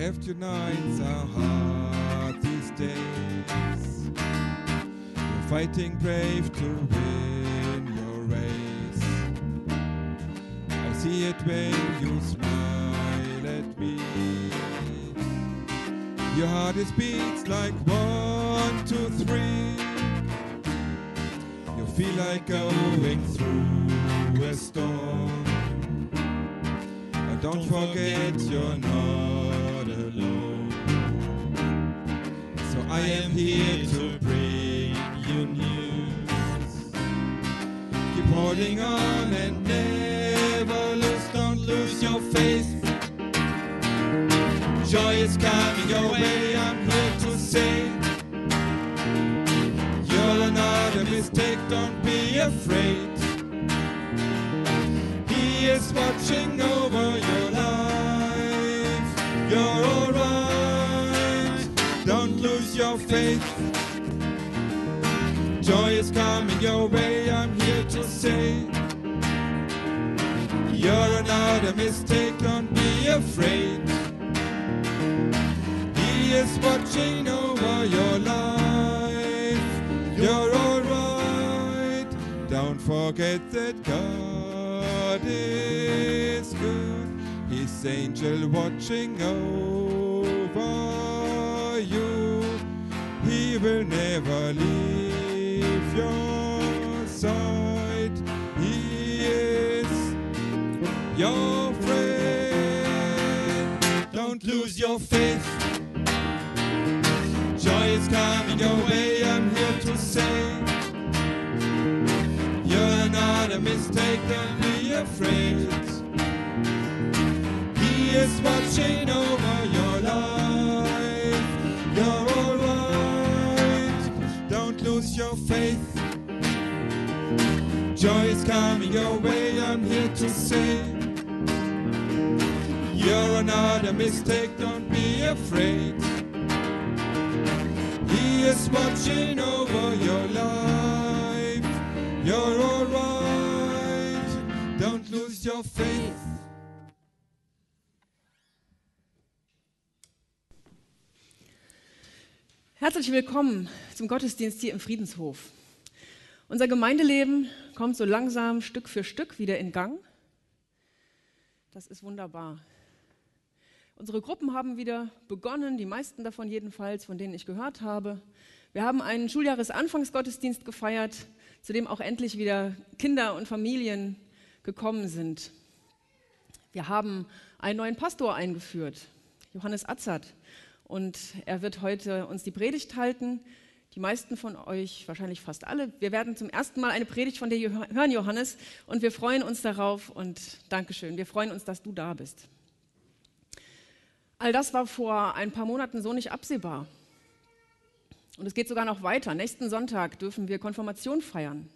to nights are hard these days. You're fighting brave to win your race. I see it when you smile at me. Your heart is beats like one, two, three. You feel like going through a storm. But don't forget you're not I am here to bring you news. Keep holding on and never lose, don't lose your faith. Joy is coming your way, I'm here to say. You're not a mistake, don't be afraid. He is watching over your Joy is coming your way, I'm here to say. You're not a mistake, don't be afraid. He is watching over your life. You're alright. Don't forget that God is good. His angel watching over will never leave your side. He is your friend. Don't lose your faith. Joy is coming your way, I'm here to say. You're not a mistake, don't be afraid. He is watching over Joy is coming your way, I'm here to say. You're not a mistake, don't be afraid. He is watching over your life. You're alright, don't lose your faith. Herzlich willkommen zum Gottesdienst hier im Friedenshof. Unser Gemeindeleben kommt so langsam Stück für Stück wieder in Gang. Das ist wunderbar. Unsere Gruppen haben wieder begonnen, die meisten davon jedenfalls, von denen ich gehört habe. Wir haben einen Schuljahresanfangsgottesdienst gefeiert, zu dem auch endlich wieder Kinder und Familien gekommen sind. Wir haben einen neuen Pastor eingeführt, Johannes Atzert. Und er wird heute uns die Predigt halten. Die meisten von euch, wahrscheinlich fast alle, wir werden zum ersten Mal eine Predigt von dir hören, Johannes. Und wir freuen uns darauf und Dankeschön. Wir freuen uns, dass du da bist. All das war vor ein paar Monaten so nicht absehbar. Und es geht sogar noch weiter. Nächsten Sonntag dürfen wir Konfirmation feiern.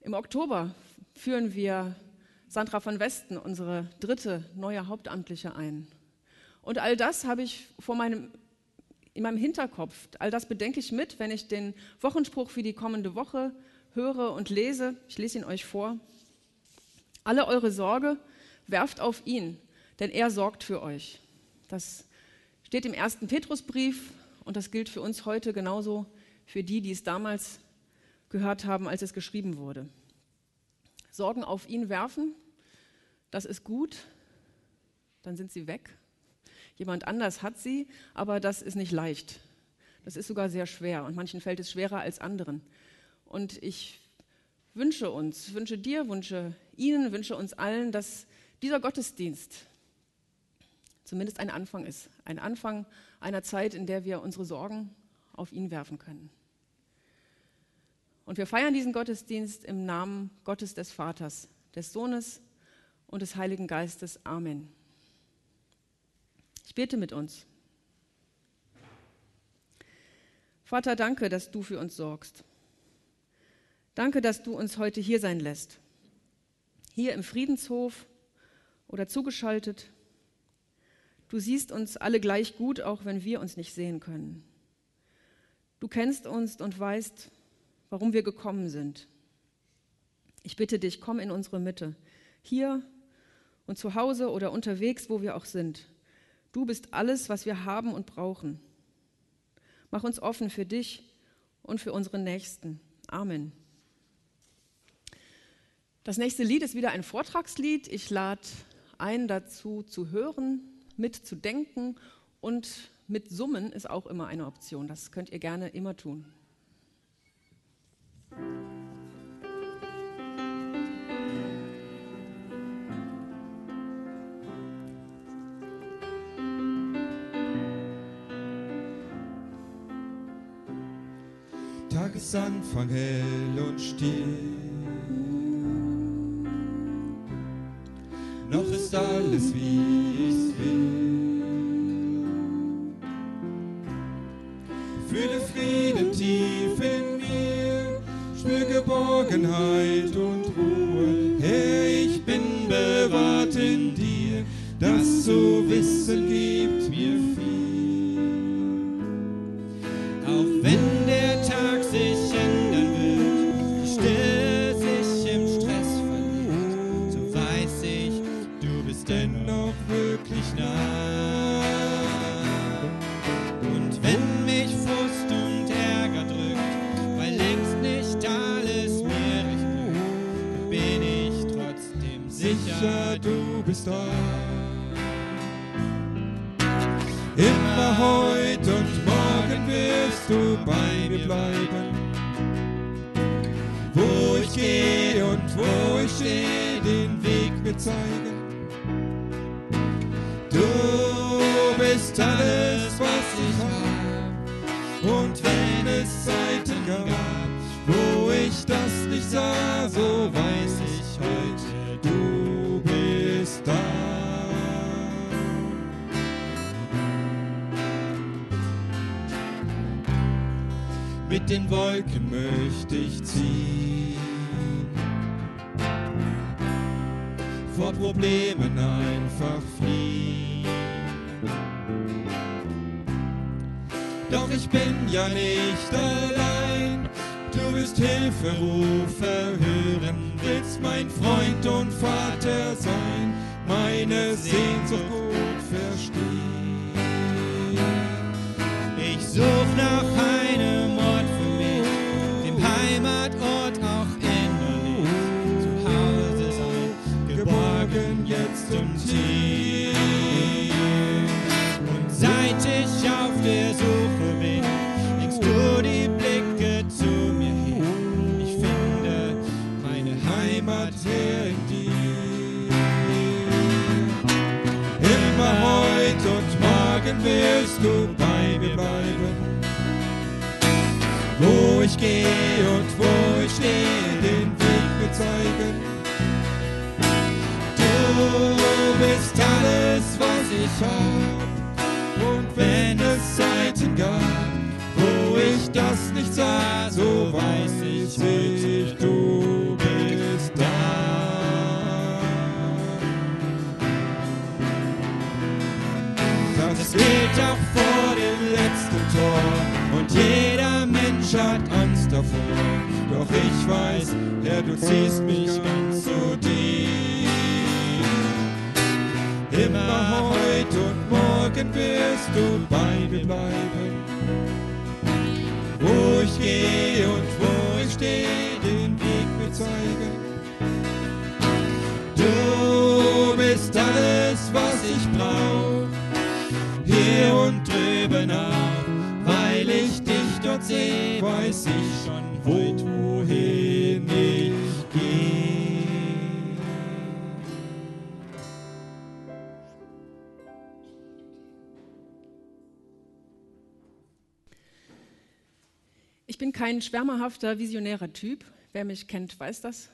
Im Oktober führen wir Sandra von Westen, unsere dritte neue Hauptamtliche, ein. Und all das habe ich vor meinem, in meinem Hinterkopf. All das bedenke ich mit, wenn ich den Wochenspruch für die kommende Woche höre und lese. Ich lese ihn euch vor. Alle eure Sorge werft auf ihn, denn er sorgt für euch. Das steht im ersten Petrusbrief und das gilt für uns heute genauso für die, die es damals gehört haben, als es geschrieben wurde. Sorgen auf ihn werfen, das ist gut, dann sind sie weg. Jemand anders hat sie, aber das ist nicht leicht. Das ist sogar sehr schwer und manchen fällt es schwerer als anderen. Und ich wünsche uns, wünsche dir, wünsche Ihnen, wünsche uns allen, dass dieser Gottesdienst zumindest ein Anfang ist. Ein Anfang einer Zeit, in der wir unsere Sorgen auf ihn werfen können. Und wir feiern diesen Gottesdienst im Namen Gottes des Vaters, des Sohnes und des Heiligen Geistes. Amen. Ich bete mit uns. Vater, danke, dass du für uns sorgst. Danke, dass du uns heute hier sein lässt. Hier im Friedenshof oder zugeschaltet. Du siehst uns alle gleich gut, auch wenn wir uns nicht sehen können. Du kennst uns und weißt, warum wir gekommen sind. Ich bitte dich, komm in unsere Mitte, hier und zu Hause oder unterwegs, wo wir auch sind. Du bist alles, was wir haben und brauchen. Mach uns offen für dich und für unsere Nächsten. Amen. Das nächste Lied ist wieder ein Vortragslied. Ich lade ein, dazu zu hören, mitzudenken und mit Summen ist auch immer eine Option. Das könnt ihr gerne immer tun. Tagesanfang hell und still. Noch ist alles wie ich's will. Fühle Frieden tief in mir, spür Geborgenheit und Ruhe. Herr, ich bin bewahrt in dir, das zu wissen gibt und hier. Seit ich auf der Suche bin, legst du die Blicke zu mir hin. Ich finde meine Heimat her in dir. Immer heute und morgen wirst du bei mir bleiben. Wo ich gehe und hab. Und wenn es Zeiten gab, wo ich das nicht sah, so weiß ich heute, du bist da. Das gilt auch vor dem letzten Tor und jeder Mensch hat Angst davor. Doch ich weiß, Herr, du ziehst mich morgen wirst du bei mir bleiben. Wo ich gehe und wo ich stehe, den Weg mir zeigen. Du bist alles, was ich brauch, hier und drüben auch. Weil ich dich dort sehe, weiß ich kein schwärmerhafter, visionärer Typ. Wer mich kennt, weiß das.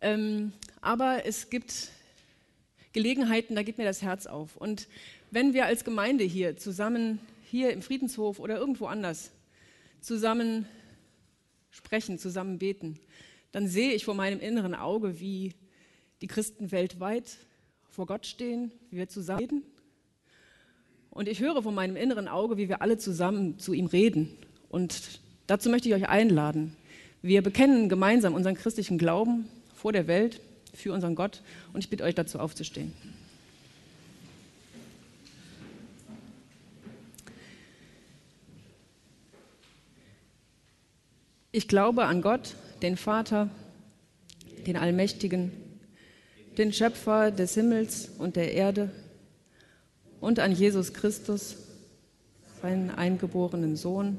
Ähm, aber es gibt Gelegenheiten, da geht mir das Herz auf. Und wenn wir als Gemeinde hier zusammen, hier im Friedenshof oder irgendwo anders, zusammen sprechen, zusammen beten, dann sehe ich vor meinem inneren Auge, wie die Christen weltweit vor Gott stehen, wie wir zusammen reden. Und ich höre vor meinem inneren Auge, wie wir alle zusammen zu ihm reden. Und Dazu möchte ich euch einladen. Wir bekennen gemeinsam unseren christlichen Glauben vor der Welt, für unseren Gott und ich bitte euch dazu aufzustehen. Ich glaube an Gott, den Vater, den Allmächtigen, den Schöpfer des Himmels und der Erde und an Jesus Christus, seinen eingeborenen Sohn,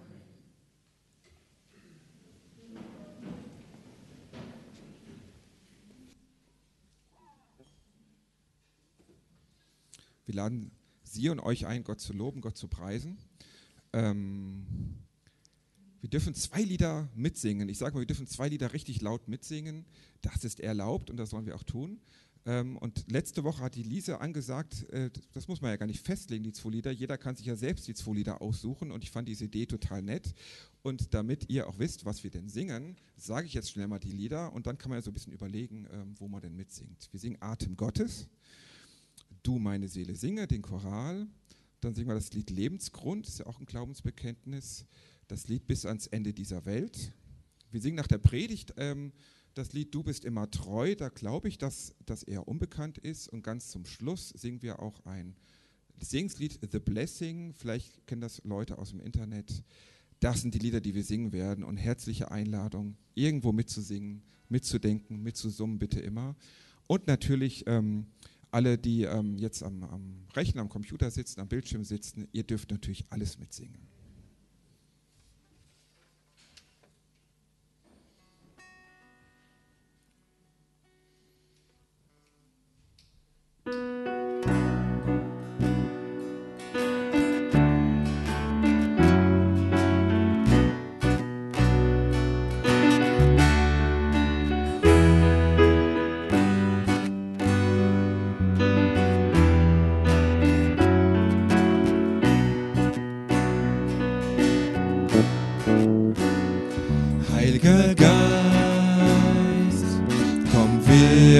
Wir laden Sie und euch ein, Gott zu loben, Gott zu preisen. Ähm, wir dürfen zwei Lieder mitsingen. Ich sage mal, wir dürfen zwei Lieder richtig laut mitsingen. Das ist erlaubt und das sollen wir auch tun. Ähm, und letzte Woche hat die Lisa angesagt, äh, das muss man ja gar nicht festlegen, die zwei Lieder. Jeder kann sich ja selbst die zwei Lieder aussuchen und ich fand diese Idee total nett. Und damit ihr auch wisst, was wir denn singen, sage ich jetzt schnell mal die Lieder und dann kann man ja so ein bisschen überlegen, ähm, wo man denn mitsingt. Wir singen Atem Gottes. Du meine Seele singe, den Choral. Dann singen wir das Lied Lebensgrund, ist ja auch ein Glaubensbekenntnis. Das Lied Bis ans Ende dieser Welt. Wir singen nach der Predigt ähm, das Lied Du bist immer treu. Da glaube ich, dass das eher unbekannt ist. Und ganz zum Schluss singen wir auch ein Singenslied The Blessing. Vielleicht kennen das Leute aus dem Internet. Das sind die Lieder, die wir singen werden. Und herzliche Einladung, irgendwo mitzusingen, mitzudenken, mitzusummen, bitte immer. Und natürlich ähm, alle, die ähm, jetzt am, am Rechner, am Computer sitzen, am Bildschirm sitzen, ihr dürft natürlich alles mitsingen.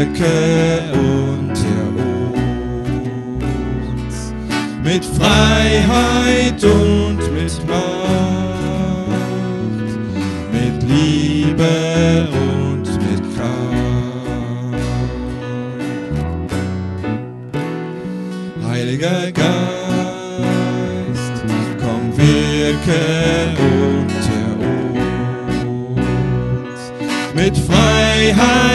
Wirke unter uns mit Freiheit und mit Macht, mit Liebe und mit Kraft. Heiliger Geist, komm wirke unter uns mit Freiheit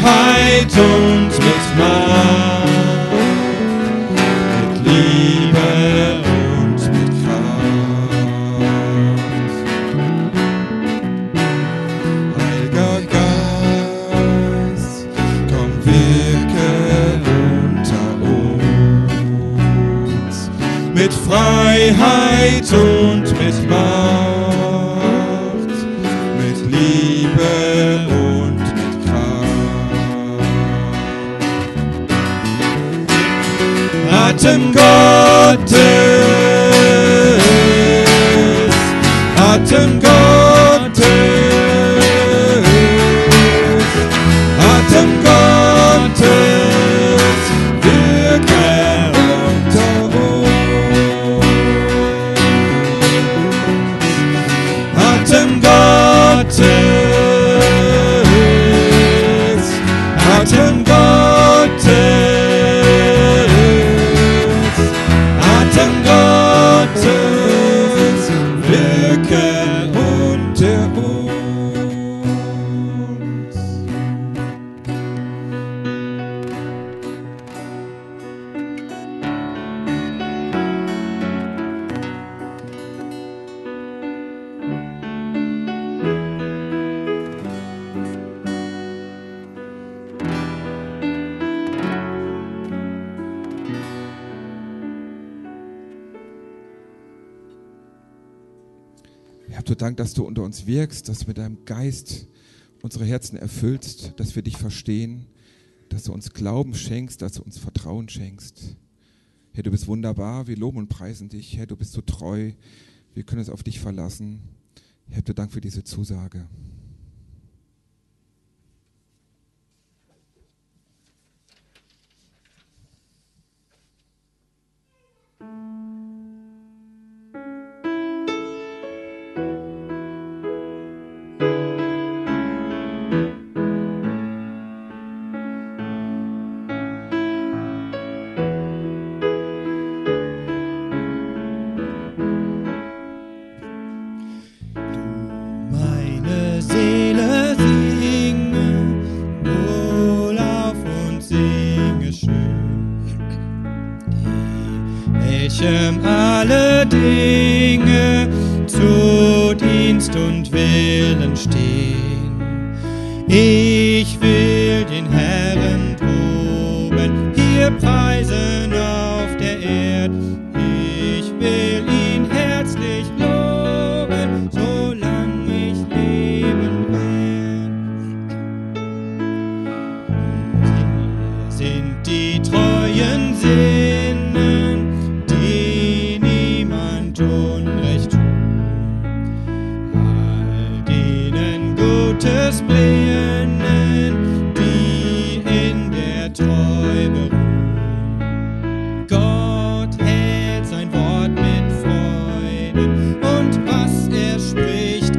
Freiheit und mit Macht, mit Liebe und mit Kraft. Heiliger Geist, komm wirke unter uns. Mit Freiheit und mit Macht, Kraft. Atem Gottes, Dank, dass du unter uns wirkst, dass du mit deinem Geist unsere Herzen erfüllst, dass wir dich verstehen, dass du uns Glauben schenkst, dass du uns Vertrauen schenkst. Herr, du bist wunderbar, wir loben und preisen dich. Herr, du bist so treu, wir können uns auf dich verlassen. Herr, du Dank für diese Zusage.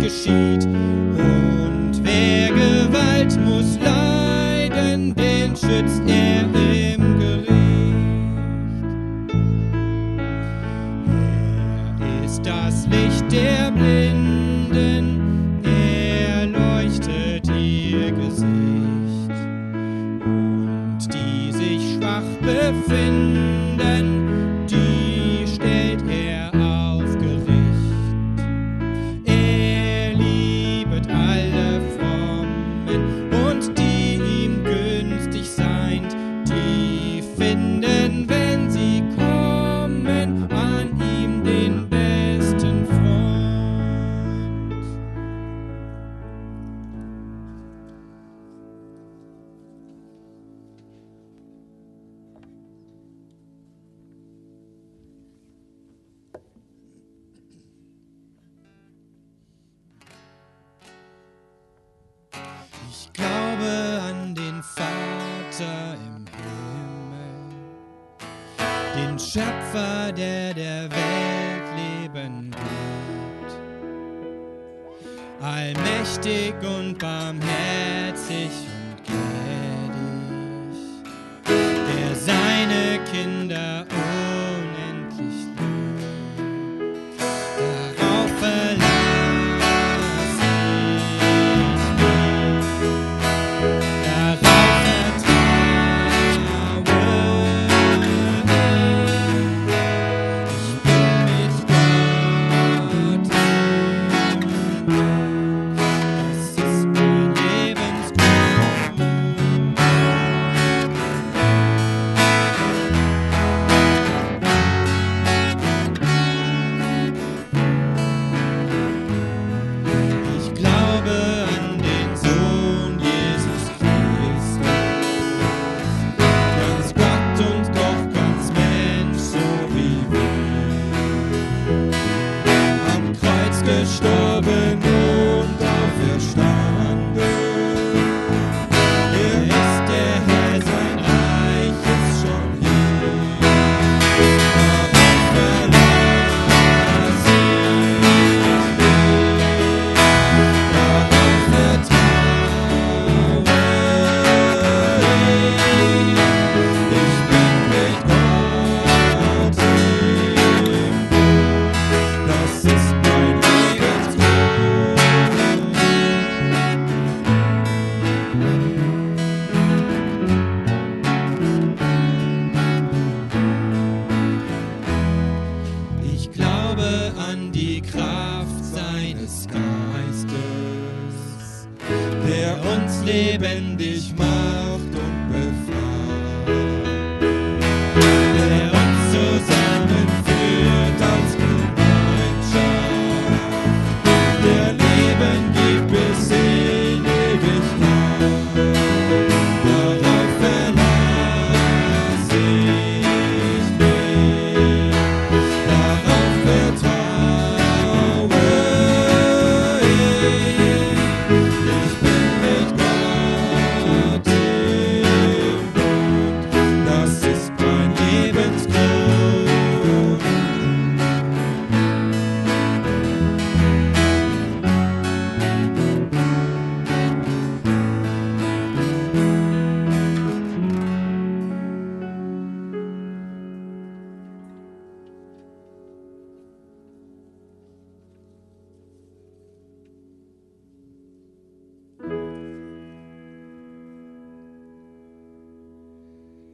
sheet.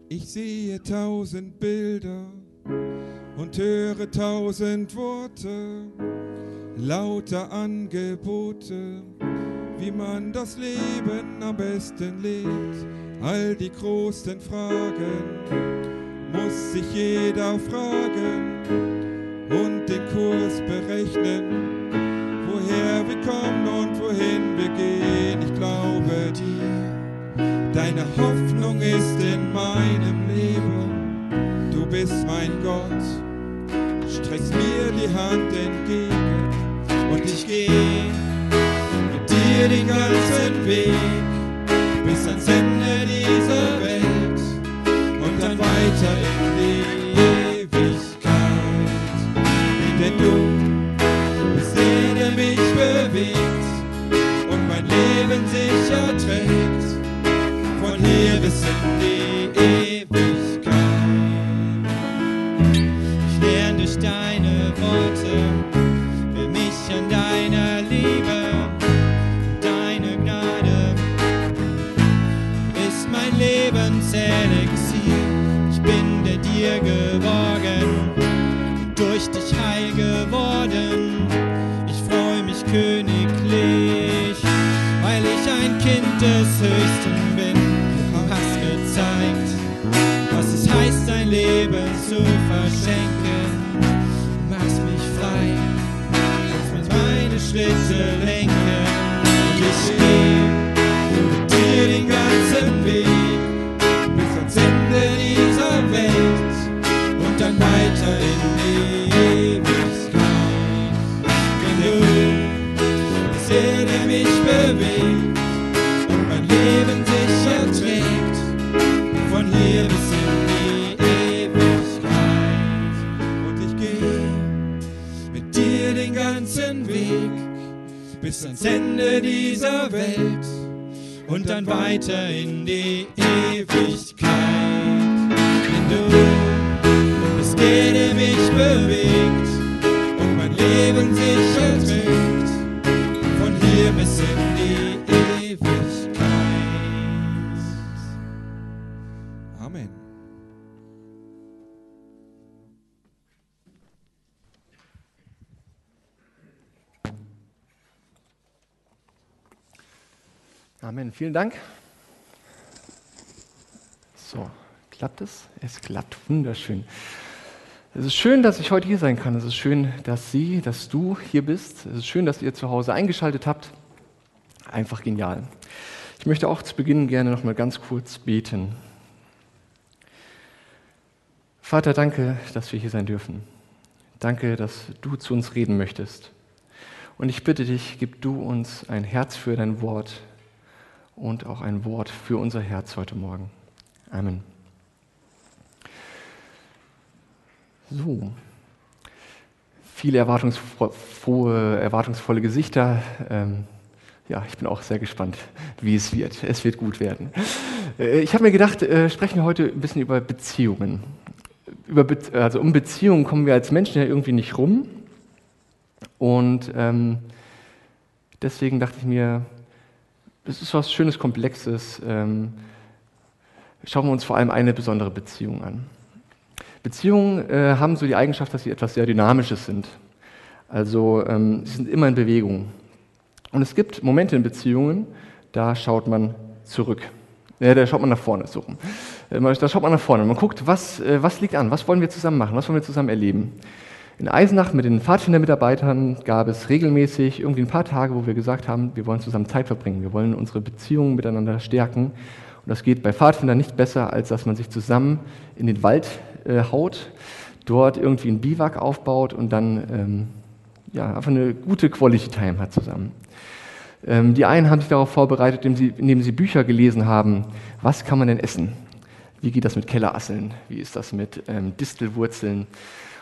Ich sehe tausend Bilder und höre tausend Worte, lauter Angebote, wie man das Leben am besten lebt. All die großen Fragen muss sich jeder fragen und den Kurs berechnen, woher wir kommen und wohin wir gehen. Deine Hoffnung ist in meinem Leben. Du bist mein Gott, streckst mir die Hand entgegen und ich gehe mit dir den ganzen Weg bis ans Ende dieser Welt und dann weiter in die Ewigkeit. Denn du bist der, der mich bewegt und mein Leben sicher trägt, hier und dann weiter in die Ewigkeit. Denn du bist der mich bewegt Amen. Vielen Dank. So, klappt es? Es klappt wunderschön. Es ist schön, dass ich heute hier sein kann. Es ist schön, dass Sie, dass du hier bist. Es ist schön, dass ihr zu Hause eingeschaltet habt. Einfach genial. Ich möchte auch zu Beginn gerne noch mal ganz kurz beten. Vater, danke, dass wir hier sein dürfen. Danke, dass du zu uns reden möchtest. Und ich bitte dich, gib du uns ein Herz für dein Wort und auch ein Wort für unser Herz heute Morgen. Amen. So, viele erwartungsvolle, erwartungsvolle Gesichter. Ähm, ja, ich bin auch sehr gespannt, wie es wird. Es wird gut werden. Äh, ich habe mir gedacht, äh, sprechen wir heute ein bisschen über Beziehungen. Über Be also um Beziehungen kommen wir als Menschen ja irgendwie nicht rum. Und ähm, deswegen dachte ich mir, das ist was Schönes, Komplexes. Ähm, schauen wir uns vor allem eine besondere Beziehung an. Beziehungen äh, haben so die Eigenschaft, dass sie etwas sehr Dynamisches sind. Also ähm, sie sind immer in Bewegung. Und es gibt Momente in Beziehungen, da schaut man zurück. Ja, da schaut man nach vorne, so. Äh, Da schaut man nach vorne. Man guckt, was, äh, was liegt an, was wollen wir zusammen machen, was wollen wir zusammen erleben. In Eisenach mit den Pfadfindermitarbeitern gab es regelmäßig irgendwie ein paar Tage, wo wir gesagt haben, wir wollen zusammen Zeit verbringen, wir wollen unsere Beziehungen miteinander stärken. Und das geht bei Pfadfindern nicht besser, als dass man sich zusammen in den Wald äh, haut, dort irgendwie ein Biwak aufbaut und dann ähm, ja, einfach eine gute Quality Time hat zusammen. Ähm, die einen haben sich darauf vorbereitet, indem sie, indem sie Bücher gelesen haben, was kann man denn essen? Wie geht das mit Kellerasseln? Wie ist das mit ähm, Distelwurzeln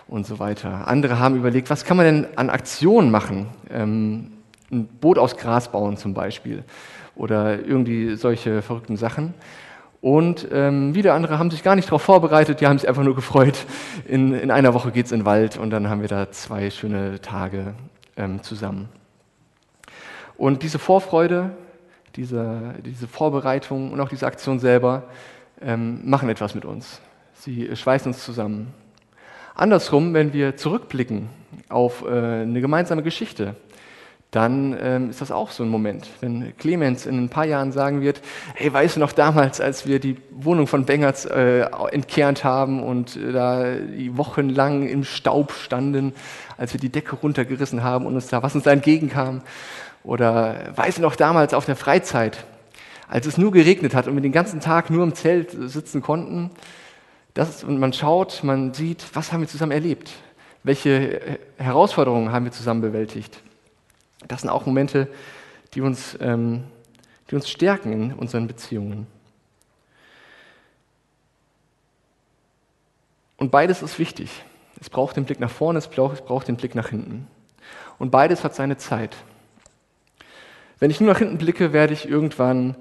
und so weiter? Andere haben überlegt, was kann man denn an Aktionen machen? Ähm, ein Boot aus Gras bauen zum Beispiel oder irgendwie solche verrückten Sachen. Und ähm, wieder andere haben sich gar nicht darauf vorbereitet, die haben sich einfach nur gefreut. In, in einer Woche geht es in den Wald und dann haben wir da zwei schöne Tage ähm, zusammen. Und diese Vorfreude, diese, diese Vorbereitung und auch diese Aktion selber ähm, machen etwas mit uns. Sie schweißen uns zusammen. Andersrum, wenn wir zurückblicken auf äh, eine gemeinsame Geschichte, dann ähm, ist das auch so ein Moment. Wenn Clemens in ein paar Jahren sagen wird, hey, weißt du noch damals, als wir die Wohnung von Bengerts äh, entkernt haben und äh, da wochenlang im Staub standen, als wir die Decke runtergerissen haben und uns da, was uns da entgegenkam. Oder weißt du noch damals auf der Freizeit, als es nur geregnet hat und wir den ganzen Tag nur im Zelt sitzen konnten. Das, und man schaut, man sieht, was haben wir zusammen erlebt? Welche Herausforderungen haben wir zusammen bewältigt? Das sind auch Momente, die uns, ähm, die uns stärken in unseren Beziehungen. Und beides ist wichtig. Es braucht den Blick nach vorne, es braucht, es braucht den Blick nach hinten. Und beides hat seine Zeit. Wenn ich nur nach hinten blicke, werde ich irgendwann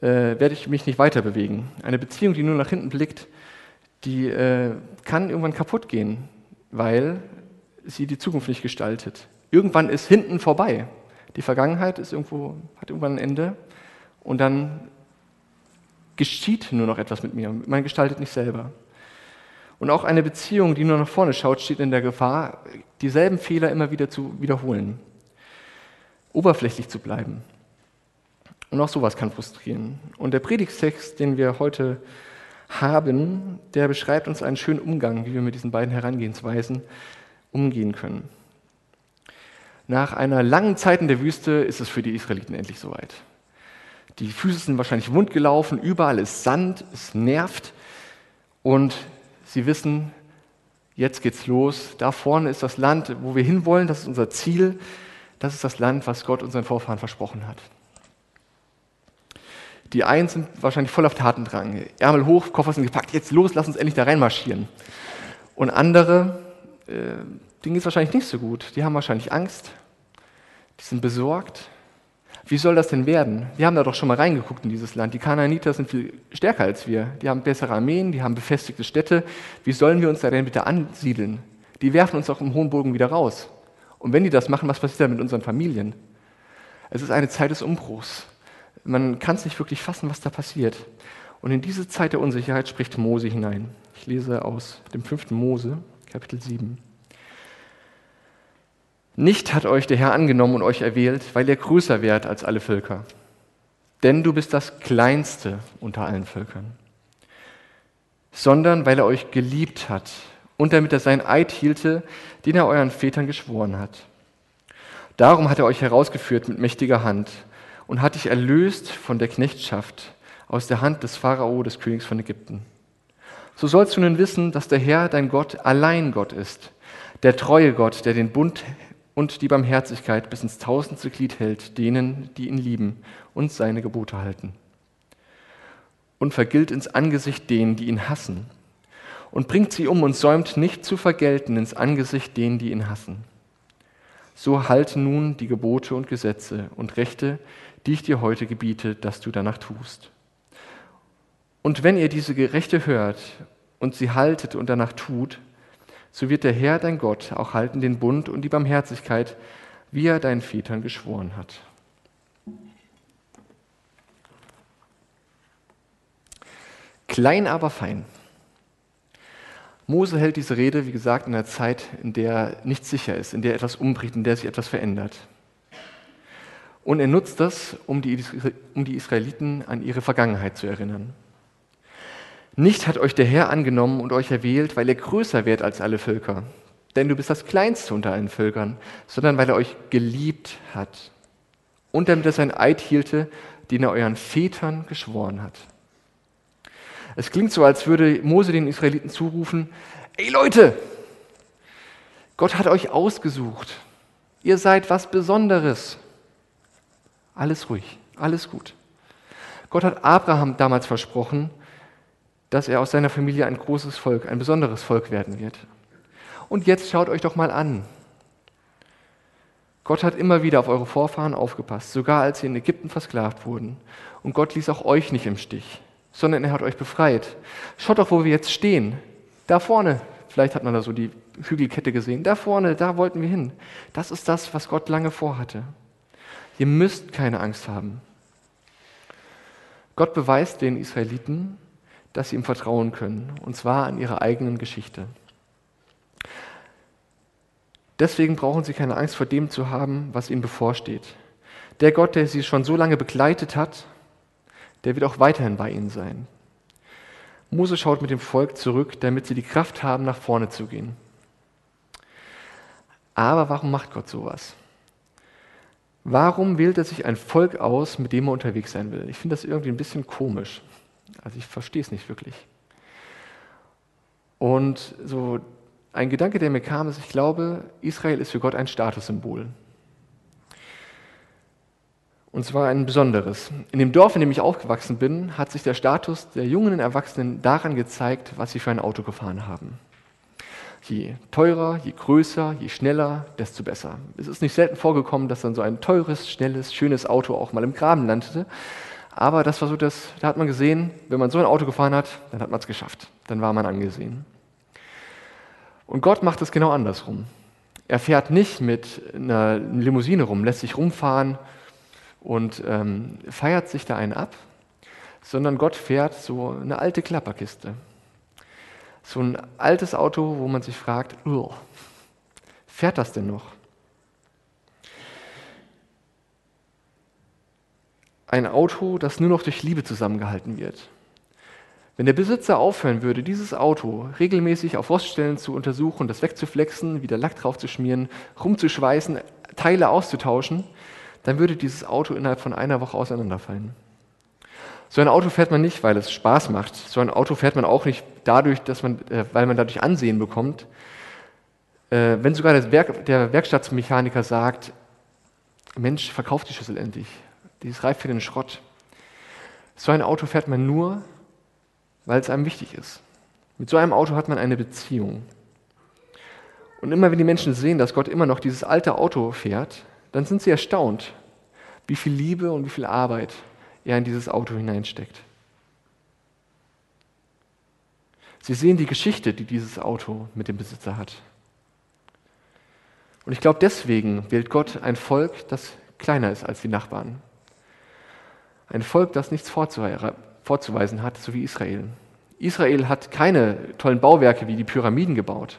äh, werde ich mich nicht weiter bewegen. Eine Beziehung, die nur nach hinten blickt, die äh, kann irgendwann kaputt gehen, weil sie die Zukunft nicht gestaltet. Irgendwann ist hinten vorbei. Die Vergangenheit ist irgendwo, hat irgendwann ein Ende und dann geschieht nur noch etwas mit mir. Man gestaltet nicht selber. Und auch eine Beziehung, die nur nach vorne schaut, steht in der Gefahr, dieselben Fehler immer wieder zu wiederholen, oberflächlich zu bleiben. Und auch sowas kann frustrieren. Und der Predigstext, den wir heute haben, der beschreibt uns einen schönen Umgang, wie wir mit diesen beiden Herangehensweisen umgehen können. Nach einer langen Zeit in der Wüste ist es für die Israeliten endlich soweit. Die Füße sind wahrscheinlich wund gelaufen, überall ist Sand, es nervt und sie wissen, jetzt geht's los. Da vorne ist das Land, wo wir hinwollen, das ist unser Ziel. Das ist das Land, was Gott unseren Vorfahren versprochen hat. Die einen sind wahrscheinlich voll auf Tatendrang. Ärmel hoch, Koffer sind gepackt, jetzt los, lass uns endlich da reinmarschieren. Und andere, äh, denen geht es wahrscheinlich nicht so gut. Die haben wahrscheinlich Angst, die sind besorgt. Wie soll das denn werden? Wir haben da doch schon mal reingeguckt in dieses Land. Die Kanaaniter sind viel stärker als wir. Die haben bessere Armeen, die haben befestigte Städte. Wie sollen wir uns da denn bitte ansiedeln? Die werfen uns auch im hohen Bogen wieder raus. Und wenn die das machen, was passiert dann mit unseren Familien? Es ist eine Zeit des Umbruchs. Man kann es nicht wirklich fassen, was da passiert. Und in diese Zeit der Unsicherheit spricht Mose hinein. Ich lese aus dem fünften Mose, Kapitel 7. Nicht hat euch der Herr angenommen und euch erwählt, weil ihr größer wärt als alle Völker. Denn du bist das Kleinste unter allen Völkern. Sondern weil er euch geliebt hat und damit er seinen Eid hielte, den er euren Vätern geschworen hat. Darum hat er euch herausgeführt mit mächtiger Hand und hat dich erlöst von der Knechtschaft aus der Hand des Pharao, des Königs von Ägypten. So sollst du nun wissen, dass der Herr, dein Gott, allein Gott ist, der treue Gott, der den Bund und die Barmherzigkeit bis ins tausendste Glied hält, denen, die ihn lieben und seine Gebote halten. Und vergilt ins Angesicht denen, die ihn hassen, und bringt sie um und säumt nicht zu vergelten ins Angesicht denen, die ihn hassen. So halte nun die Gebote und Gesetze und Rechte, die ich dir heute gebiete, dass du danach tust. Und wenn ihr diese Gerechte hört und sie haltet und danach tut, so wird der Herr dein Gott auch halten den Bund und die Barmherzigkeit, wie er deinen Vätern geschworen hat. Klein aber fein. Mose hält diese Rede, wie gesagt, in einer Zeit, in der nichts sicher ist, in der etwas umbricht, in der sich etwas verändert. Und er nutzt das, um die, um die Israeliten an ihre Vergangenheit zu erinnern. Nicht hat euch der Herr angenommen und euch erwählt, weil ihr größer wärt als alle Völker, denn du bist das Kleinste unter allen Völkern, sondern weil er euch geliebt hat und damit er sein Eid hielte, den er euren Vätern geschworen hat. Es klingt so, als würde Mose den Israeliten zurufen, ey Leute, Gott hat euch ausgesucht. Ihr seid was Besonderes. Alles ruhig, alles gut. Gott hat Abraham damals versprochen, dass er aus seiner Familie ein großes Volk, ein besonderes Volk werden wird. Und jetzt schaut euch doch mal an. Gott hat immer wieder auf eure Vorfahren aufgepasst, sogar als sie in Ägypten versklavt wurden. Und Gott ließ auch euch nicht im Stich, sondern er hat euch befreit. Schaut doch, wo wir jetzt stehen. Da vorne, vielleicht hat man da so die Hügelkette gesehen, da vorne, da wollten wir hin. Das ist das, was Gott lange vorhatte. Ihr müsst keine Angst haben. Gott beweist den Israeliten, dass sie ihm vertrauen können, und zwar an ihrer eigenen Geschichte. Deswegen brauchen sie keine Angst vor dem zu haben, was ihnen bevorsteht. Der Gott, der sie schon so lange begleitet hat, der wird auch weiterhin bei ihnen sein. Mose schaut mit dem Volk zurück, damit sie die Kraft haben, nach vorne zu gehen. Aber warum macht Gott sowas? Warum wählt er sich ein Volk aus, mit dem er unterwegs sein will? Ich finde das irgendwie ein bisschen komisch. Also ich verstehe es nicht wirklich. Und so ein Gedanke, der mir kam, ist, ich glaube, Israel ist für Gott ein Statussymbol. Und zwar ein besonderes. In dem Dorf, in dem ich aufgewachsen bin, hat sich der Status der jungen Erwachsenen daran gezeigt, was sie für ein Auto gefahren haben. Je teurer, je größer, je schneller, desto besser. Es ist nicht selten vorgekommen, dass dann so ein teures, schnelles, schönes Auto auch mal im Graben landete. Aber das war so das, da hat man gesehen, wenn man so ein Auto gefahren hat, dann hat man es geschafft. Dann war man angesehen. Und Gott macht es genau andersrum. Er fährt nicht mit einer Limousine rum, lässt sich rumfahren und ähm, feiert sich da einen ab, sondern Gott fährt so eine alte Klapperkiste. So ein altes Auto, wo man sich fragt, fährt das denn noch? Ein Auto, das nur noch durch Liebe zusammengehalten wird. Wenn der Besitzer aufhören würde, dieses Auto regelmäßig auf Roststellen zu untersuchen, das wegzuflexen, wieder Lack drauf zu schmieren, rumzuschweißen, Teile auszutauschen, dann würde dieses Auto innerhalb von einer Woche auseinanderfallen. So ein Auto fährt man nicht, weil es Spaß macht. So ein Auto fährt man auch nicht dadurch, dass man, äh, weil man dadurch Ansehen bekommt. Äh, wenn sogar der, Werk, der Werkstattsmechaniker sagt, Mensch, verkauft die Schüssel endlich. Die ist reif für den Schrott. So ein Auto fährt man nur, weil es einem wichtig ist. Mit so einem Auto hat man eine Beziehung. Und immer wenn die Menschen sehen, dass Gott immer noch dieses alte Auto fährt, dann sind sie erstaunt, wie viel Liebe und wie viel Arbeit er in dieses Auto hineinsteckt. Sie sehen die Geschichte, die dieses Auto mit dem Besitzer hat. Und ich glaube, deswegen wählt Gott ein Volk, das kleiner ist als die Nachbarn. Ein Volk, das nichts vorzuweisen hat, so wie Israel. Israel hat keine tollen Bauwerke wie die Pyramiden gebaut.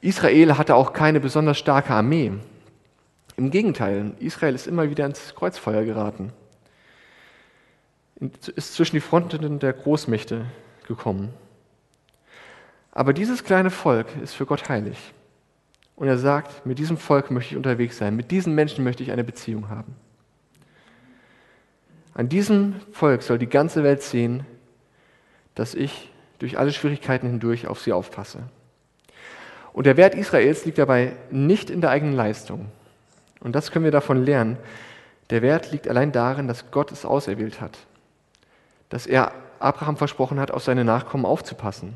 Israel hatte auch keine besonders starke Armee. Im Gegenteil, Israel ist immer wieder ins Kreuzfeuer geraten, ist zwischen die Fronten der Großmächte gekommen. Aber dieses kleine Volk ist für Gott heilig. Und er sagt, mit diesem Volk möchte ich unterwegs sein, mit diesen Menschen möchte ich eine Beziehung haben. An diesem Volk soll die ganze Welt sehen, dass ich durch alle Schwierigkeiten hindurch auf sie aufpasse. Und der Wert Israels liegt dabei nicht in der eigenen Leistung, und das können wir davon lernen. Der Wert liegt allein darin, dass Gott es auserwählt hat. Dass er Abraham versprochen hat, auf seine Nachkommen aufzupassen.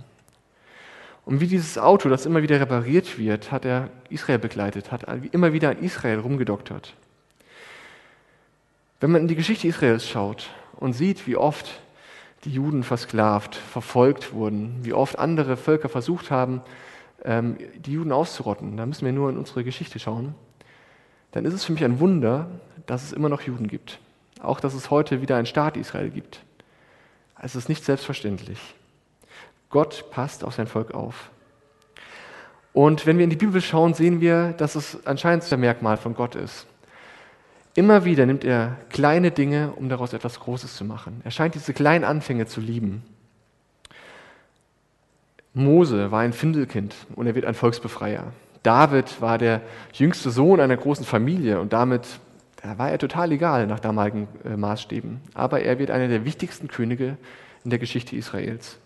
Und wie dieses Auto, das immer wieder repariert wird, hat er Israel begleitet, hat immer wieder an Israel rumgedoktert. Wenn man in die Geschichte Israels schaut und sieht, wie oft die Juden versklavt, verfolgt wurden, wie oft andere Völker versucht haben, ähm, die Juden auszurotten, da müssen wir nur in unsere Geschichte schauen, dann ist es für mich ein Wunder, dass es immer noch Juden gibt. Auch, dass es heute wieder einen Staat Israel gibt. Es ist nicht selbstverständlich. Gott passt auf sein Volk auf. Und wenn wir in die Bibel schauen, sehen wir, dass es anscheinend ein Merkmal von Gott ist. Immer wieder nimmt er kleine Dinge, um daraus etwas Großes zu machen. Er scheint diese kleinen Anfänge zu lieben. Mose war ein Findelkind und er wird ein Volksbefreier. David war der jüngste Sohn einer großen Familie und damit war er total egal nach damaligen äh, Maßstäben. Aber er wird einer der wichtigsten Könige in der Geschichte Israels.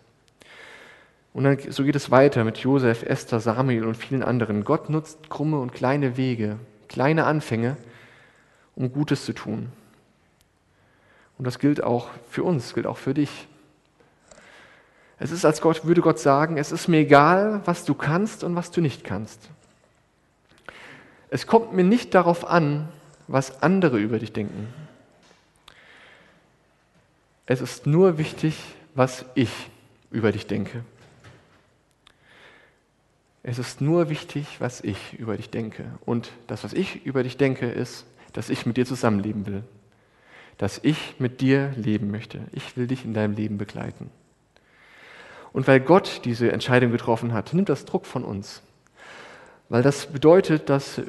Und dann, so geht es weiter mit Josef, Esther, Samuel und vielen anderen. Gott nutzt krumme und kleine Wege, kleine Anfänge, um Gutes zu tun. Und das gilt auch für uns, gilt auch für dich. Es ist, als Gott würde Gott sagen, es ist mir egal, was du kannst und was du nicht kannst. Es kommt mir nicht darauf an, was andere über dich denken. Es ist nur wichtig, was ich über dich denke. Es ist nur wichtig, was ich über dich denke. Und das, was ich über dich denke, ist, dass ich mit dir zusammenleben will. Dass ich mit dir leben möchte. Ich will dich in deinem Leben begleiten. Und weil Gott diese Entscheidung getroffen hat, nimmt das Druck von uns. Weil das bedeutet, dass,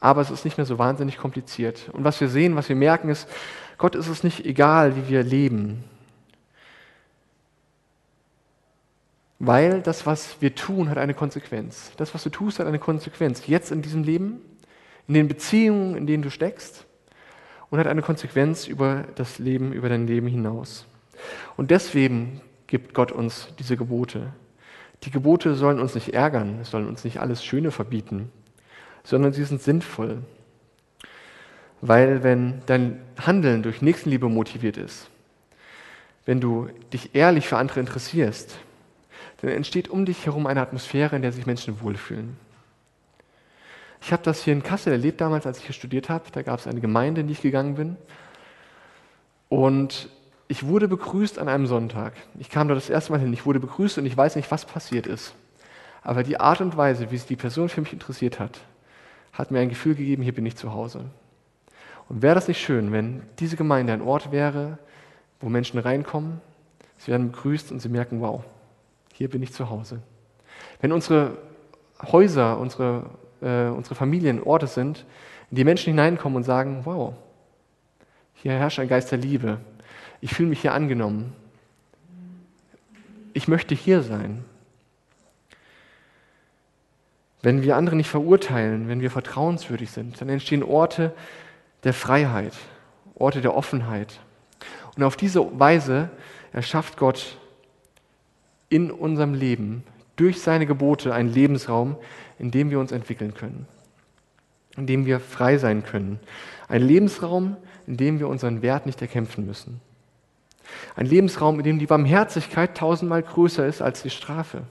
aber es ist nicht mehr so wahnsinnig kompliziert. Und was wir sehen, was wir merken, ist, Gott ist es nicht egal, wie wir leben. Weil das, was wir tun, hat eine Konsequenz. Das, was du tust, hat eine Konsequenz. Jetzt in diesem Leben, in den Beziehungen, in denen du steckst, und hat eine Konsequenz über das Leben, über dein Leben hinaus. Und deswegen gibt Gott uns diese Gebote. Die Gebote sollen uns nicht ärgern, sollen uns nicht alles Schöne verbieten, sondern sie sind sinnvoll. Weil wenn dein Handeln durch Nächstenliebe motiviert ist, wenn du dich ehrlich für andere interessierst, dann entsteht um dich herum eine Atmosphäre, in der sich Menschen wohlfühlen. Ich habe das hier in Kassel erlebt damals, als ich hier studiert habe. Da gab es eine Gemeinde, in die ich gegangen bin. Und ich wurde begrüßt an einem Sonntag. Ich kam da das erste Mal hin. Ich wurde begrüßt und ich weiß nicht, was passiert ist. Aber die Art und Weise, wie sich die Person für mich interessiert hat, hat mir ein Gefühl gegeben, hier bin ich zu Hause. Und wäre das nicht schön, wenn diese Gemeinde ein Ort wäre, wo Menschen reinkommen, sie werden begrüßt und sie merken, wow, hier bin ich zu Hause. Wenn unsere Häuser, unsere, äh, unsere Familien Orte sind, in die Menschen hineinkommen und sagen, wow, hier herrscht ein Geist der Liebe, ich fühle mich hier angenommen, ich möchte hier sein. Wenn wir andere nicht verurteilen, wenn wir vertrauenswürdig sind, dann entstehen Orte der Freiheit, Orte der Offenheit. Und auf diese Weise erschafft Gott in unserem Leben durch seine Gebote einen Lebensraum, in dem wir uns entwickeln können, in dem wir frei sein können. Ein Lebensraum, in dem wir unseren Wert nicht erkämpfen müssen. Ein Lebensraum, in dem die Barmherzigkeit tausendmal größer ist als die Strafe.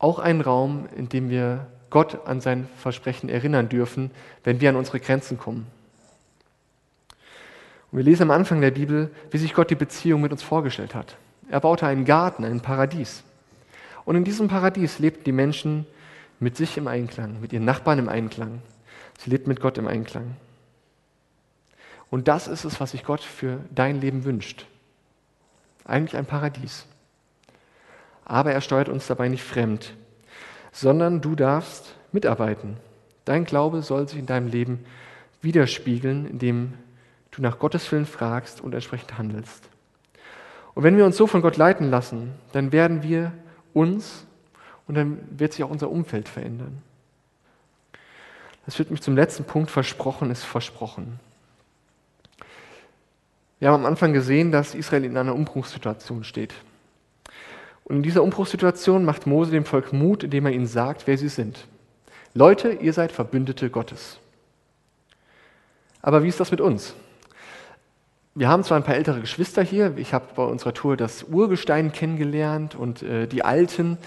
Auch ein Raum, in dem wir Gott an sein Versprechen erinnern dürfen, wenn wir an unsere Grenzen kommen. Und wir lesen am Anfang der Bibel, wie sich Gott die Beziehung mit uns vorgestellt hat. Er baute einen Garten, ein Paradies. Und in diesem Paradies lebten die Menschen mit sich im Einklang, mit ihren Nachbarn im Einklang. Sie lebten mit Gott im Einklang. Und das ist es, was sich Gott für dein Leben wünscht. Eigentlich ein Paradies. Aber er steuert uns dabei nicht fremd, sondern du darfst mitarbeiten. Dein Glaube soll sich in deinem Leben widerspiegeln, indem du nach Gottes Willen fragst und entsprechend handelst. Und wenn wir uns so von Gott leiten lassen, dann werden wir uns und dann wird sich auch unser Umfeld verändern. Das wird mich zum letzten Punkt versprochen, ist versprochen. Wir haben am Anfang gesehen, dass Israel in einer Umbruchssituation steht. Und in dieser Umbruchssituation macht Mose dem Volk Mut, indem er ihnen sagt, wer sie sind. Leute, ihr seid Verbündete Gottes. Aber wie ist das mit uns? Wir haben zwar ein paar ältere Geschwister hier. Ich habe bei unserer Tour das Urgestein kennengelernt und äh, die Alten,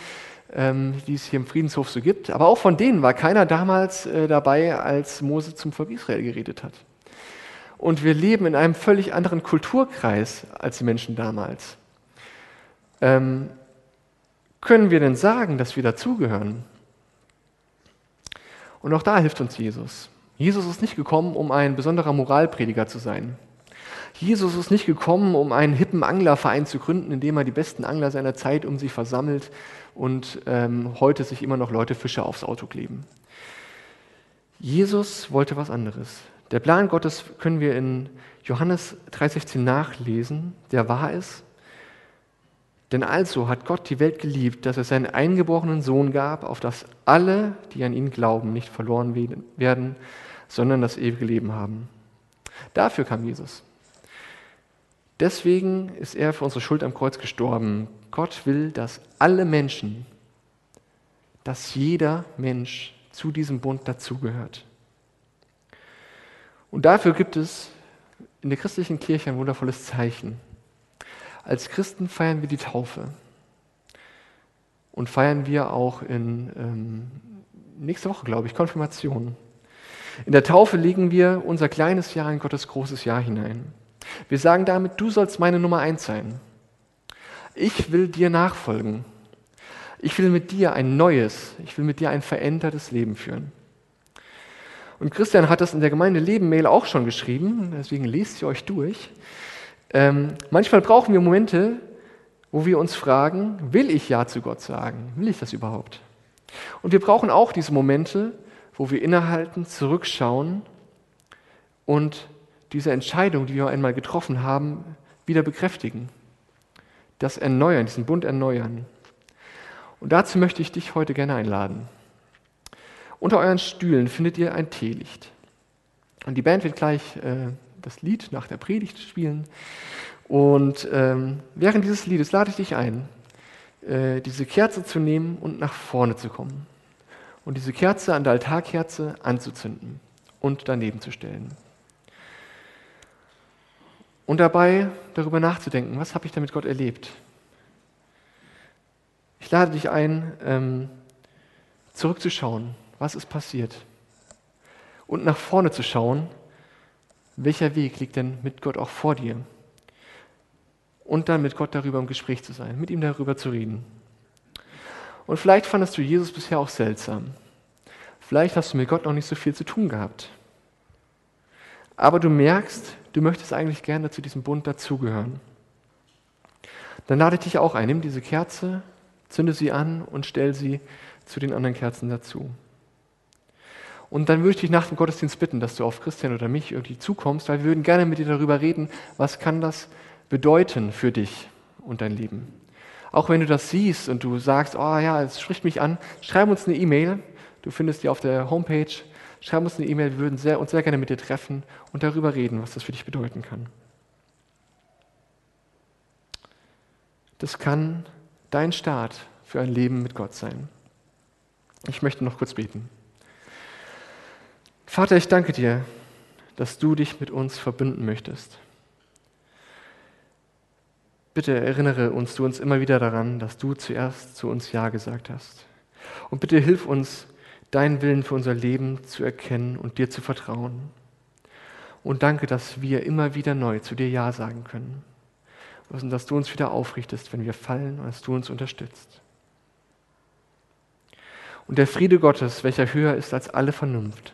ähm, die es hier im Friedenshof so gibt. Aber auch von denen war keiner damals äh, dabei, als Mose zum Volk Israel geredet hat. Und wir leben in einem völlig anderen Kulturkreis als die Menschen damals. Ähm, können wir denn sagen, dass wir dazugehören? Und auch da hilft uns Jesus. Jesus ist nicht gekommen, um ein besonderer Moralprediger zu sein. Jesus ist nicht gekommen, um einen hippen Anglerverein zu gründen, in dem er die besten Angler seiner Zeit um sich versammelt und ähm, heute sich immer noch Leute Fische aufs Auto kleben. Jesus wollte was anderes. Der Plan Gottes können wir in Johannes 3,16 nachlesen, der wahr ist. Denn also hat Gott die Welt geliebt, dass er seinen eingeborenen Sohn gab, auf dass alle, die an ihn glauben, nicht verloren werden, sondern das ewige Leben haben. Dafür kam Jesus. Deswegen ist er für unsere Schuld am Kreuz gestorben. Gott will, dass alle Menschen, dass jeder Mensch zu diesem Bund dazugehört. Und dafür gibt es in der christlichen Kirche ein wundervolles Zeichen. Als Christen feiern wir die Taufe und feiern wir auch in ähm, nächste Woche, glaube ich, Konfirmation. In der Taufe legen wir unser kleines Jahr in Gottes großes Jahr hinein. Wir sagen damit, du sollst meine Nummer eins sein. Ich will dir nachfolgen. Ich will mit dir ein neues, ich will mit dir ein verändertes Leben führen. Und Christian hat das in der Gemeinde Leben Mail auch schon geschrieben, deswegen lest sie euch durch. Ähm, manchmal brauchen wir Momente, wo wir uns fragen, will ich Ja zu Gott sagen? Will ich das überhaupt? Und wir brauchen auch diese Momente, wo wir innehalten, zurückschauen und diese Entscheidung, die wir einmal getroffen haben, wieder bekräftigen. Das Erneuern, diesen Bund erneuern. Und dazu möchte ich dich heute gerne einladen. Unter euren Stühlen findet ihr ein Teelicht. Und die Band wird gleich äh, das Lied nach der Predigt spielen. Und ähm, während dieses Liedes lade ich dich ein, äh, diese Kerze zu nehmen und nach vorne zu kommen. Und diese Kerze an der Altarkerze anzuzünden und daneben zu stellen. Und dabei darüber nachzudenken, was habe ich da mit Gott erlebt? Ich lade dich ein, ähm, zurückzuschauen, was ist passiert. Und nach vorne zu schauen, welcher Weg liegt denn mit Gott auch vor dir? Und dann mit Gott darüber im Gespräch zu sein, mit ihm darüber zu reden. Und vielleicht fandest du Jesus bisher auch seltsam. Vielleicht hast du mit Gott noch nicht so viel zu tun gehabt. Aber du merkst, du möchtest eigentlich gerne zu diesem Bund dazugehören. Dann lade ich dich auch ein, nimm diese Kerze, zünde sie an und stell sie zu den anderen Kerzen dazu. Und dann würde ich dich nach dem Gottesdienst bitten, dass du auf Christian oder mich irgendwie zukommst, weil wir würden gerne mit dir darüber reden, was kann das bedeuten für dich und dein Leben. Auch wenn du das siehst und du sagst, oh ja, es spricht mich an, schreib uns eine E-Mail. Du findest die auf der Homepage. Schreib uns eine E-Mail, wir würden sehr, uns sehr gerne mit dir treffen und darüber reden, was das für dich bedeuten kann. Das kann dein Start für ein Leben mit Gott sein. Ich möchte noch kurz beten. Vater, ich danke dir, dass du dich mit uns verbinden möchtest. Bitte erinnere uns, du uns immer wieder daran, dass du zuerst zu uns Ja gesagt hast. Und bitte hilf uns, deinen Willen für unser Leben zu erkennen und dir zu vertrauen. Und danke, dass wir immer wieder neu zu dir Ja sagen können. Und dass du uns wieder aufrichtest, wenn wir fallen und dass du uns unterstützt. Und der Friede Gottes, welcher höher ist als alle Vernunft,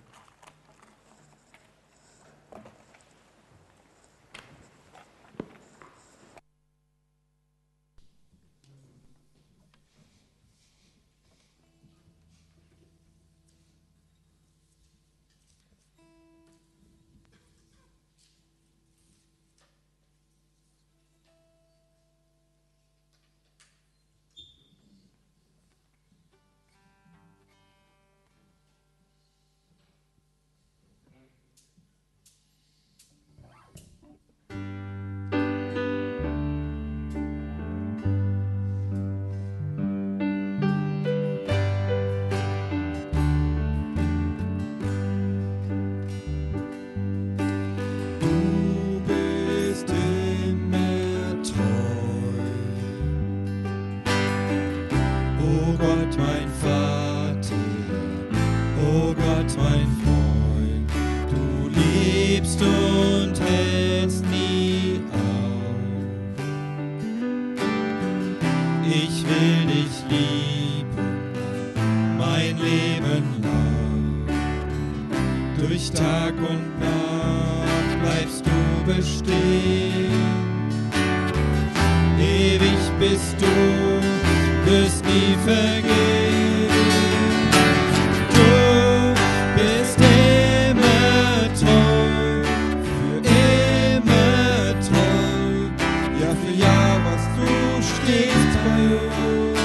Stehst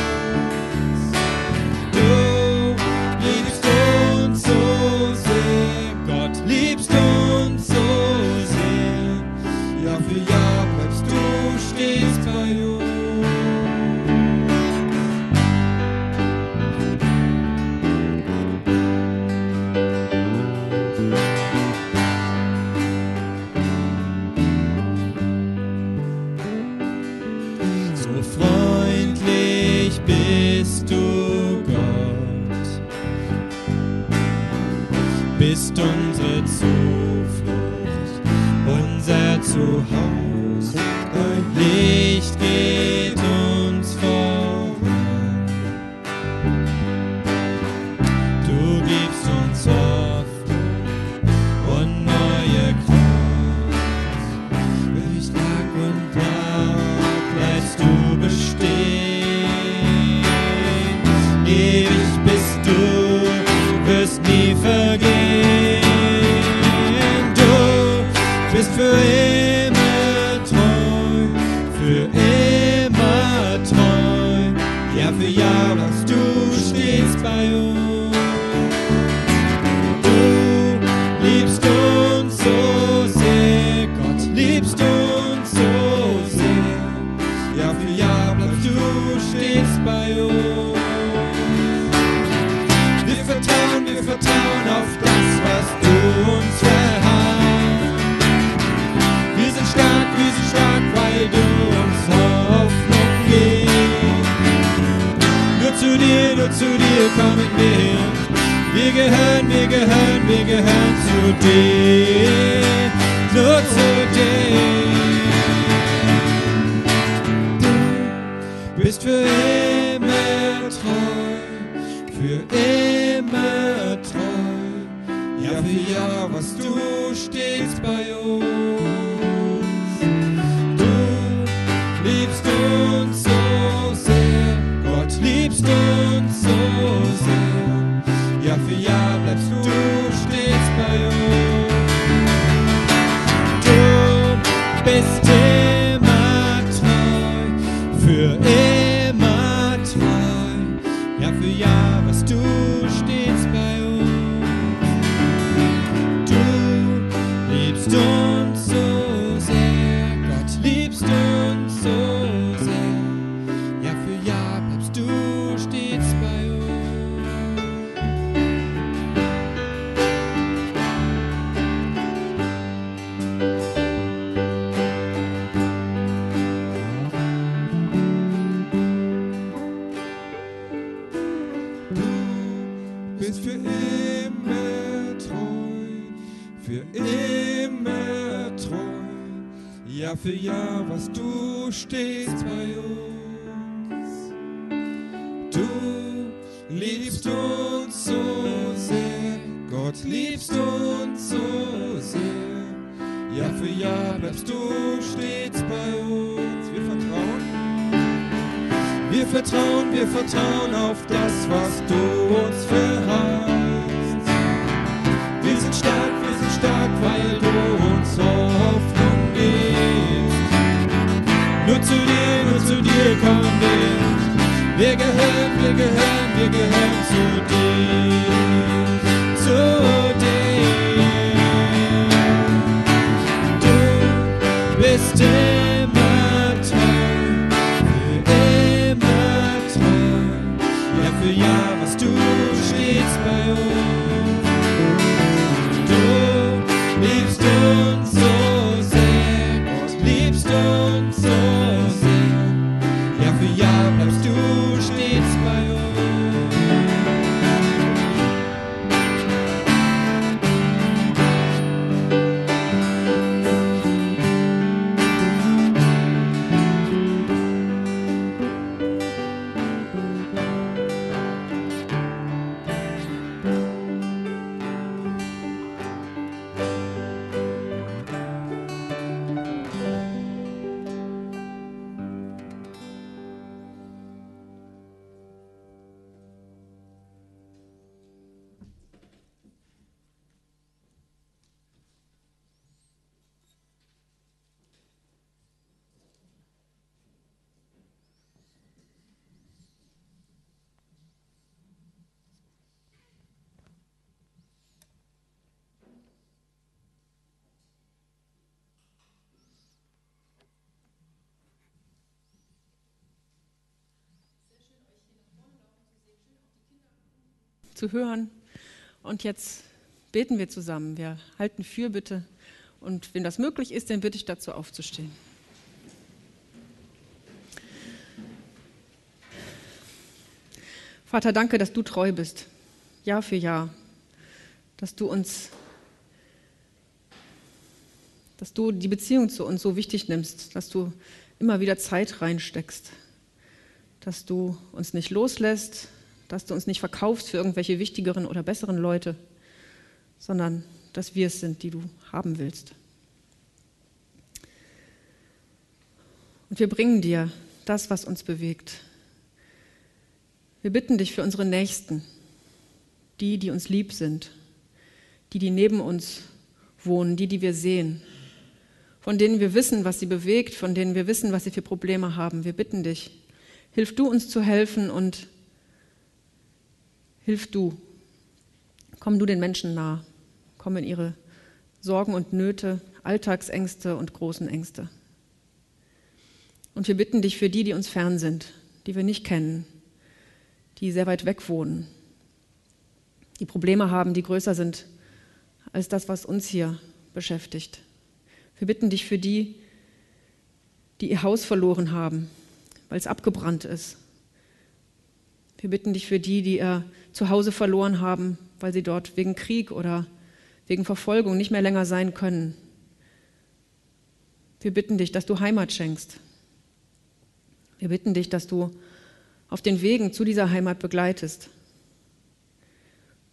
immer treu, für immer treu. Jahr für Jahr warst du stets bei uns. Du liebst uns so sehr, Gott liebst uns so sehr. Jahr für Jahr bleibst du stets bei uns. Du bist immer stehst bei uns. Du liebst uns so sehr, Gott liebst uns so sehr. Jahr für Jahr bleibst du stets bei uns. Wir vertrauen. Wir vertrauen, wir vertrauen auf das, was du für warst du stets bei uns. Zu hören. Und jetzt beten wir zusammen. Wir halten Fürbitte. Und wenn das möglich ist, dann bitte ich dazu aufzustehen. Vater, danke, dass du treu bist, Jahr für Jahr, dass du uns, dass du die Beziehung zu uns so wichtig nimmst, dass du immer wieder Zeit reinsteckst, dass du uns nicht loslässt, dass du uns nicht verkaufst für irgendwelche wichtigeren oder besseren Leute, sondern dass wir es sind, die du haben willst. Und wir bringen dir das, was uns bewegt. Wir bitten dich für unsere Nächsten, die, die uns lieb sind, die, die neben uns wohnen, die, die wir sehen, von denen wir wissen, was sie bewegt, von denen wir wissen, was sie für Probleme haben. Wir bitten dich, hilf du uns zu helfen und hilf du. Komm du den Menschen nah. Komm in ihre Sorgen und Nöte, Alltagsängste und großen Ängste. Und wir bitten dich für die, die uns fern sind, die wir nicht kennen, die sehr weit weg wohnen, die Probleme haben, die größer sind als das, was uns hier beschäftigt. Wir bitten dich für die, die ihr Haus verloren haben, weil es abgebrannt ist. Wir bitten dich für die, die ihr Zuhause verloren haben, weil sie dort wegen Krieg oder wegen Verfolgung nicht mehr länger sein können. Wir bitten dich, dass du Heimat schenkst. Wir bitten dich, dass du auf den Wegen zu dieser Heimat begleitest.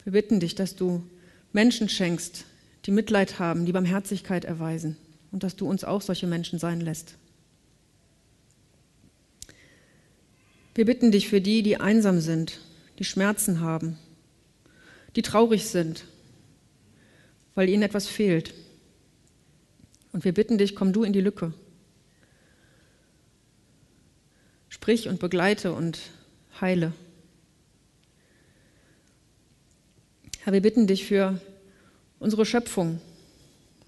Wir bitten dich, dass du Menschen schenkst, die Mitleid haben, die Barmherzigkeit erweisen und dass du uns auch solche Menschen sein lässt. Wir bitten dich für die, die einsam sind, die Schmerzen haben, die traurig sind, weil ihnen etwas fehlt. Und wir bitten dich, komm du in die Lücke. Sprich und begleite und heile. Herr, wir bitten dich für unsere Schöpfung,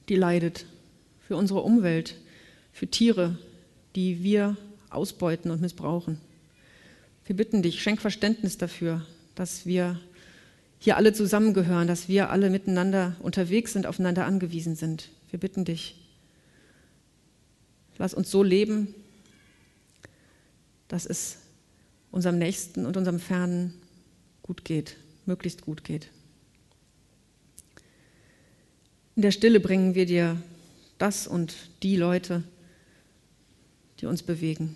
die leidet, für unsere Umwelt, für Tiere, die wir ausbeuten und missbrauchen. Wir bitten dich, schenk Verständnis dafür, dass wir hier alle zusammengehören, dass wir alle miteinander unterwegs sind, aufeinander angewiesen sind. Wir bitten dich, lass uns so leben, dass es unserem Nächsten und unserem Fernen gut geht, möglichst gut geht. In der Stille bringen wir dir das und die Leute, die uns bewegen.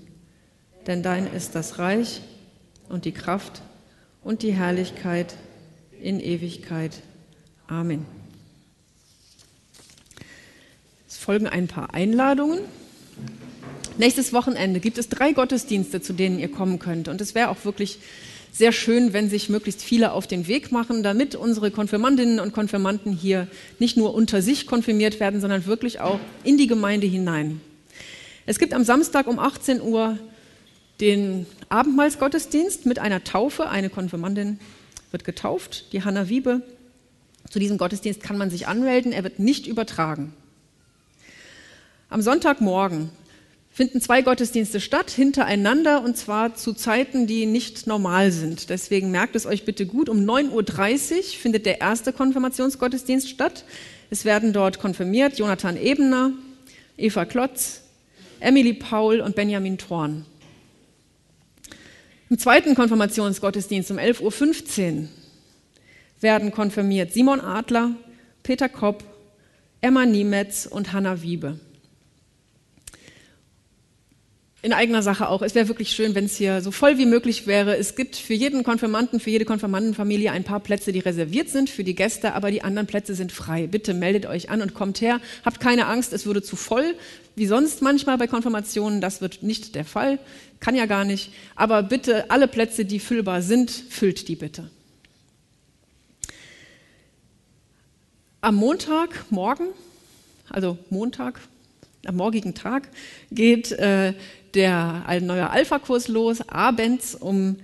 denn dein ist das Reich und die Kraft und die Herrlichkeit in Ewigkeit. Amen. Es folgen ein paar Einladungen. Nächstes Wochenende gibt es drei Gottesdienste, zu denen ihr kommen könnt. Und es wäre auch wirklich sehr schön, wenn sich möglichst viele auf den Weg machen, damit unsere Konfirmandinnen und Konfirmanden hier nicht nur unter sich konfirmiert werden, sondern wirklich auch in die Gemeinde hinein. Es gibt am Samstag um 18 Uhr den Abendmahlsgottesdienst mit einer Taufe. Eine Konfirmandin wird getauft, die Hanna Wiebe. Zu diesem Gottesdienst kann man sich anmelden, er wird nicht übertragen. Am Sonntagmorgen finden zwei Gottesdienste statt, hintereinander, und zwar zu Zeiten, die nicht normal sind. Deswegen merkt es euch bitte gut, um 9.30 Uhr findet der erste Konfirmationsgottesdienst statt. Es werden dort konfirmiert Jonathan Ebener, Eva Klotz, Emily Paul und Benjamin Thorn. Im zweiten Konfirmationsgottesdienst um 11.15 Uhr werden konfirmiert Simon Adler, Peter Kopp, Emma Niemetz und Hanna Wiebe. In eigener Sache auch. Es wäre wirklich schön, wenn es hier so voll wie möglich wäre. Es gibt für jeden Konfirmanten, für jede Konfirmandenfamilie ein paar Plätze, die reserviert sind für die Gäste, aber die anderen Plätze sind frei. Bitte meldet euch an und kommt her. Habt keine Angst, es würde zu voll, wie sonst manchmal bei Konfirmationen. Das wird nicht der Fall kann ja gar nicht. Aber bitte, alle Plätze, die füllbar sind, füllt die bitte. Am Montag, morgen, also Montag, am morgigen Tag, geht äh, der, ein neuer Alpha-Kurs los, abends um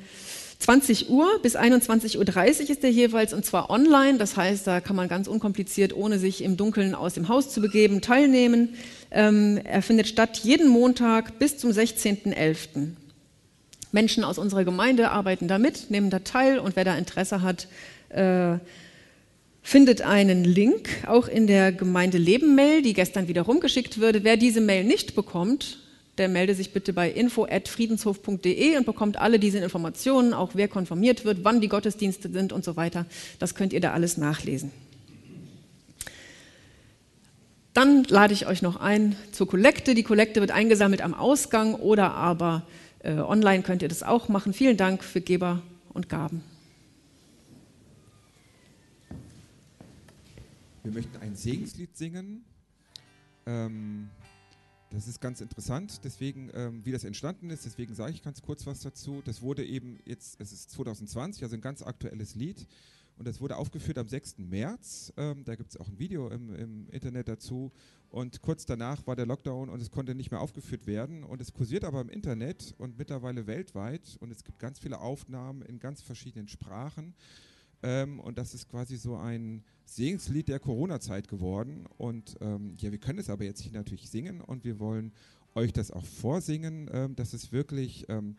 20 Uhr bis 21.30 Uhr ist er jeweils und zwar online. Das heißt, da kann man ganz unkompliziert, ohne sich im Dunkeln aus dem Haus zu begeben, teilnehmen. Ähm, er findet statt jeden Montag bis zum 16.11. Menschen aus unserer Gemeinde arbeiten da mit, nehmen da teil und wer da Interesse hat, äh, findet einen Link auch in der Gemeinde Leben Mail, die gestern wieder rumgeschickt wurde. Wer diese Mail nicht bekommt, der melde sich bitte bei info@friedenshof.de und bekommt alle diese Informationen, auch wer konfirmiert wird, wann die Gottesdienste sind und so weiter. Das könnt ihr da alles nachlesen. Dann lade ich euch noch ein zur Kollekte. Die Kollekte wird eingesammelt am Ausgang oder aber äh, online könnt ihr das auch machen. Vielen Dank für Geber und Gaben. Wir möchten ein Segenslied singen. Ähm, das ist ganz interessant, deswegen, ähm, wie das entstanden ist, deswegen sage ich ganz kurz was dazu. Das wurde eben jetzt, es ist 2020, also ein ganz aktuelles Lied. Und das wurde aufgeführt am 6. März. Ähm, da gibt es auch ein Video im, im, Internet dazu. Und kurz danach war der Lockdown und es konnte nicht mehr aufgeführt werden. Und es kursiert aber im Internet und mittlerweile weltweit. Und es gibt ganz viele Aufnahmen in ganz verschiedenen Sprachen. Ähm, und das ist quasi so ein Segenslied der Corona-Zeit geworden. Und ähm, ja, wir können es aber jetzt hier natürlich singen und wir wollen euch das auch vorsingen. Ähm, das ist wirklich ähm,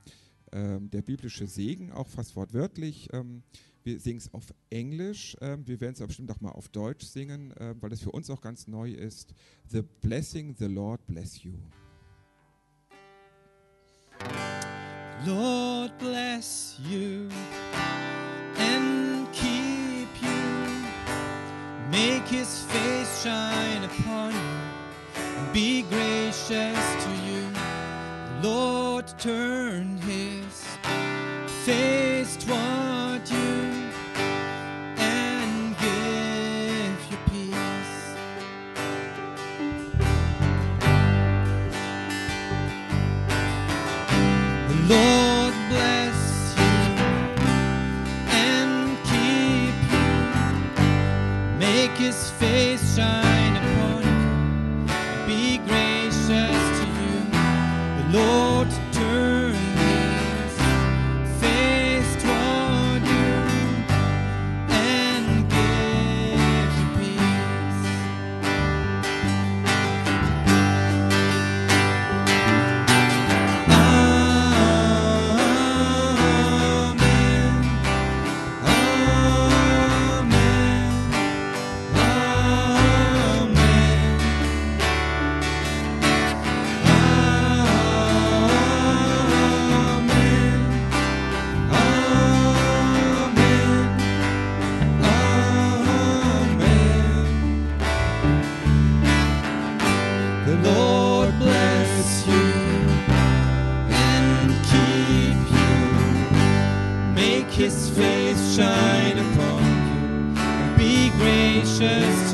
ähm, der biblische Segen, auch fast wortwörtlich. Ähm, wir singen es auf Englisch. wir werden es aber bestimmt auch mal auf Deutsch singen, weil das für uns auch ganz neu ist. The blessing, the Lord bless you. Lord bless you Make his face shine upon you and be gracious to you. The Lord turn his face toward his face shine upon you, be gracious to you. The Lord He is for you, He is for you, He is for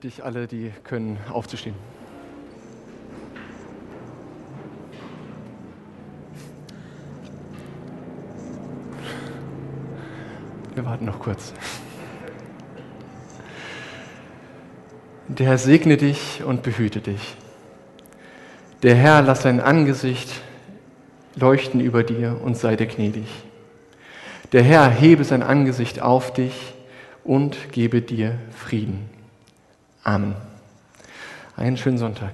bitte ich alle, die können, aufzustehen. Wir warten noch kurz. Der Herr segne dich und behüte dich. Der Herr lass sein Angesicht leuchten über dir und sei dir gnädig. Der Herr hebe sein Angesicht auf dich und gebe dir Frieden. Amen. Einen schönen Sonntag.